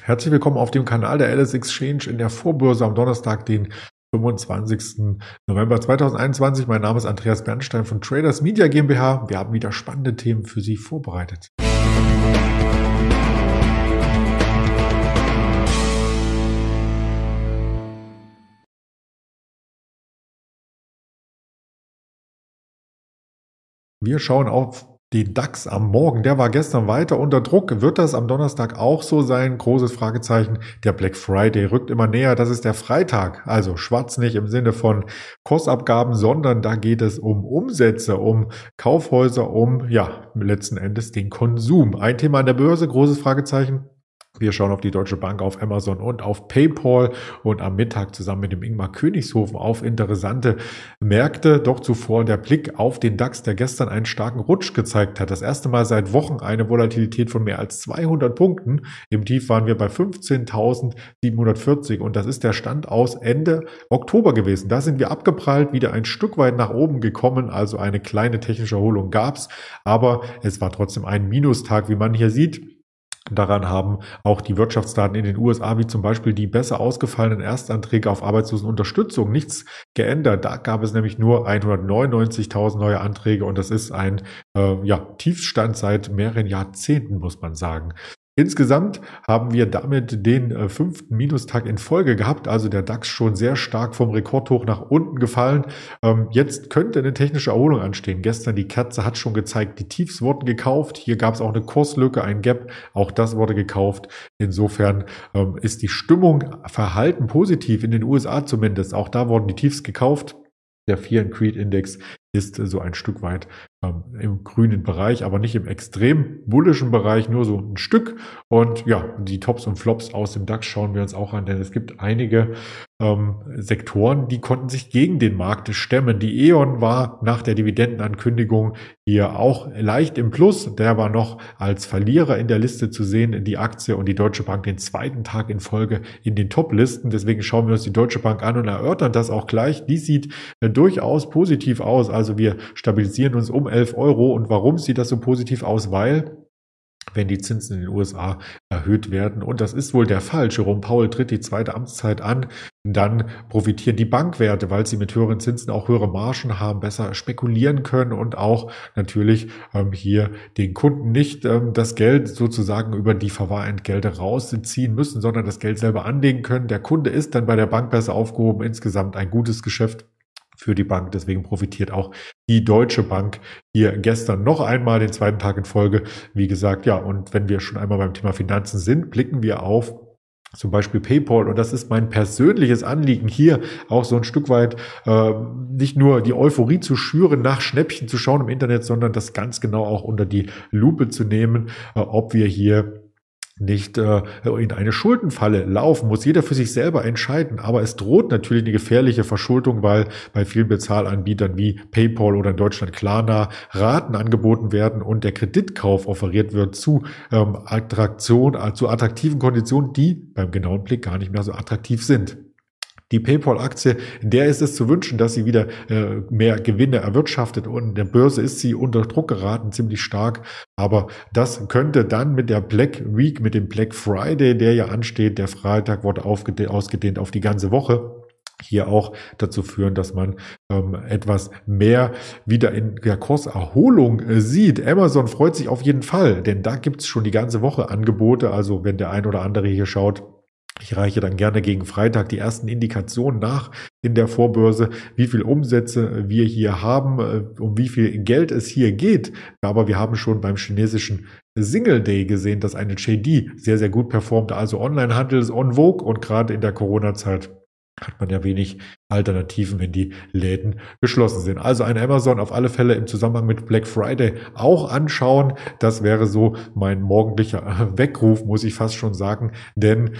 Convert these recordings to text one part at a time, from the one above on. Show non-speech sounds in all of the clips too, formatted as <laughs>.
Herzlich willkommen auf dem Kanal der Alice Exchange in der Vorbörse am Donnerstag, den 25. November 2021. Mein Name ist Andreas Bernstein von Traders Media GmbH. Wir haben wieder spannende Themen für Sie vorbereitet. Wir schauen auf den DAX am Morgen. Der war gestern weiter unter Druck. Wird das am Donnerstag auch so sein? Großes Fragezeichen. Der Black Friday rückt immer näher. Das ist der Freitag. Also schwarz nicht im Sinne von Kursabgaben, sondern da geht es um Umsätze, um Kaufhäuser, um, ja, letzten Endes den Konsum. Ein Thema an der Börse, großes Fragezeichen. Wir schauen auf die Deutsche Bank, auf Amazon und auf PayPal und am Mittag zusammen mit dem Ingmar Königshofen auf interessante Märkte. Doch zuvor der Blick auf den DAX, der gestern einen starken Rutsch gezeigt hat. Das erste Mal seit Wochen eine Volatilität von mehr als 200 Punkten. Im Tief waren wir bei 15.740 und das ist der Stand aus Ende Oktober gewesen. Da sind wir abgeprallt, wieder ein Stück weit nach oben gekommen. Also eine kleine technische Erholung gab's, aber es war trotzdem ein Minustag, wie man hier sieht. Daran haben auch die Wirtschaftsdaten in den USA, wie zum Beispiel die besser ausgefallenen Erstanträge auf Arbeitslosenunterstützung, nichts geändert. Da gab es nämlich nur 199.000 neue Anträge und das ist ein äh, ja, Tiefstand seit mehreren Jahrzehnten, muss man sagen. Insgesamt haben wir damit den äh, fünften Minustag in Folge gehabt, also der DAX schon sehr stark vom Rekordhoch nach unten gefallen. Ähm, jetzt könnte eine technische Erholung anstehen. Gestern die Kerze hat schon gezeigt, die Tiefs wurden gekauft. Hier gab es auch eine Kurslücke, ein Gap, auch das wurde gekauft. Insofern ähm, ist die Stimmung verhalten positiv in den USA zumindest. Auch da wurden die Tiefs gekauft. Der Fear and Creed Index ist so ein Stück weit ähm, im grünen Bereich, aber nicht im extrem bullischen Bereich, nur so ein Stück. Und ja, die Tops und Flops aus dem DAX schauen wir uns auch an, denn es gibt einige ähm, Sektoren, die konnten sich gegen den Markt stemmen. Die E.ON war nach der Dividendenankündigung hier auch leicht im Plus. Der war noch als Verlierer in der Liste zu sehen, die Aktie und die Deutsche Bank den zweiten Tag in Folge in den Top-Listen. Deswegen schauen wir uns die Deutsche Bank an und erörtern das auch gleich. Die sieht äh, durchaus positiv aus. Also wir stabilisieren uns um 11 Euro. Und warum sieht das so positiv aus? Weil wenn die Zinsen in den USA erhöht werden. Und das ist wohl der Fall. Jerome Powell tritt die zweite Amtszeit an. Dann profitieren die Bankwerte, weil sie mit höheren Zinsen auch höhere Margen haben, besser spekulieren können und auch natürlich ähm, hier den Kunden nicht ähm, das Geld sozusagen über die Verwahrentgelte rausziehen müssen, sondern das Geld selber anlegen können. Der Kunde ist dann bei der Bank besser aufgehoben. Insgesamt ein gutes Geschäft für die Bank. Deswegen profitiert auch die Deutsche Bank hier gestern noch einmal den zweiten Tag in Folge. Wie gesagt, ja, und wenn wir schon einmal beim Thema Finanzen sind, blicken wir auf zum Beispiel PayPal und das ist mein persönliches Anliegen hier auch so ein Stück weit äh, nicht nur die Euphorie zu schüren, nach Schnäppchen zu schauen im Internet, sondern das ganz genau auch unter die Lupe zu nehmen, äh, ob wir hier nicht äh, in eine Schuldenfalle laufen, muss jeder für sich selber entscheiden. Aber es droht natürlich eine gefährliche Verschuldung, weil bei vielen Bezahlanbietern wie PayPal oder in Deutschland Klarna Raten angeboten werden und der Kreditkauf offeriert wird zu ähm, Attraktion, äh, zu attraktiven Konditionen, die beim genauen Blick gar nicht mehr so attraktiv sind. Die PayPal-Aktie, der ist es zu wünschen, dass sie wieder äh, mehr Gewinne erwirtschaftet und in der Börse ist sie unter Druck geraten, ziemlich stark. Aber das könnte dann mit der Black Week, mit dem Black Friday, der ja ansteht, der Freitag wurde ausgedehnt auf die ganze Woche, hier auch dazu führen, dass man ähm, etwas mehr wieder in der Kurserholung äh, sieht. Amazon freut sich auf jeden Fall, denn da gibt's schon die ganze Woche Angebote. Also wenn der ein oder andere hier schaut, ich reiche dann gerne gegen Freitag die ersten Indikationen nach in der Vorbörse, wie viel Umsätze wir hier haben, äh, um wie viel Geld es hier geht. Aber wir haben schon beim chinesischen Single Day gesehen, dass eine JD sehr, sehr gut performte. Also Onlinehandel ist on vogue und gerade in der Corona-Zeit hat man ja wenig Alternativen, wenn die Läden geschlossen sind. Also ein Amazon auf alle Fälle im Zusammenhang mit Black Friday auch anschauen. Das wäre so mein morgendlicher <laughs> Weckruf, muss ich fast schon sagen. Denn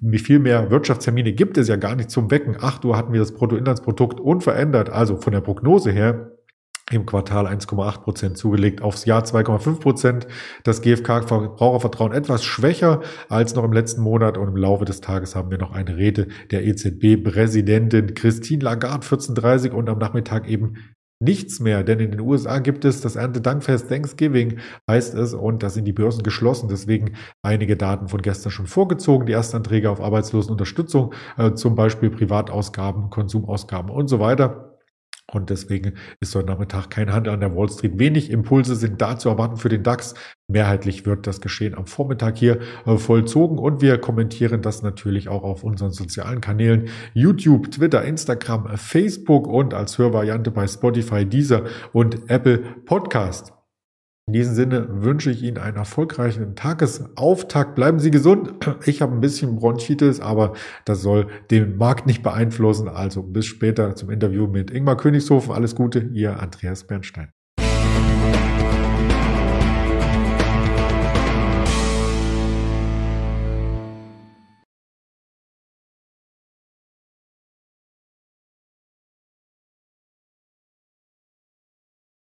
wie viel mehr Wirtschaftstermine gibt es ja gar nicht zum Wecken. 8 Uhr hatten wir das Bruttoinlandsprodukt unverändert. Also von der Prognose her im Quartal 1,8 Prozent zugelegt, aufs Jahr 2,5 Prozent. Das GfK-Verbrauchervertrauen etwas schwächer als noch im letzten Monat und im Laufe des Tages haben wir noch eine Rede der EZB-Präsidentin Christine Lagarde 14.30 und am Nachmittag eben nichts mehr, denn in den USA gibt es das Erntedankfest Thanksgiving, heißt es, und da sind die Börsen geschlossen. Deswegen einige Daten von gestern schon vorgezogen. Die Erstanträge auf Arbeitslosenunterstützung, äh, zum Beispiel Privatausgaben, Konsumausgaben und so weiter. Und deswegen ist heute Nachmittag kein Handel an der Wall Street. Wenig Impulse sind da zu erwarten für den DAX. Mehrheitlich wird das Geschehen am Vormittag hier äh, vollzogen und wir kommentieren das natürlich auch auf unseren sozialen Kanälen YouTube, Twitter, Instagram, Facebook und als Hörvariante bei Spotify, Deezer und Apple Podcast. In diesem Sinne wünsche ich Ihnen einen erfolgreichen Tagesauftakt. Bleiben Sie gesund. Ich habe ein bisschen Bronchitis, aber das soll den Markt nicht beeinflussen. Also bis später zum Interview mit Ingmar Königshofen. Alles Gute, Ihr Andreas Bernstein.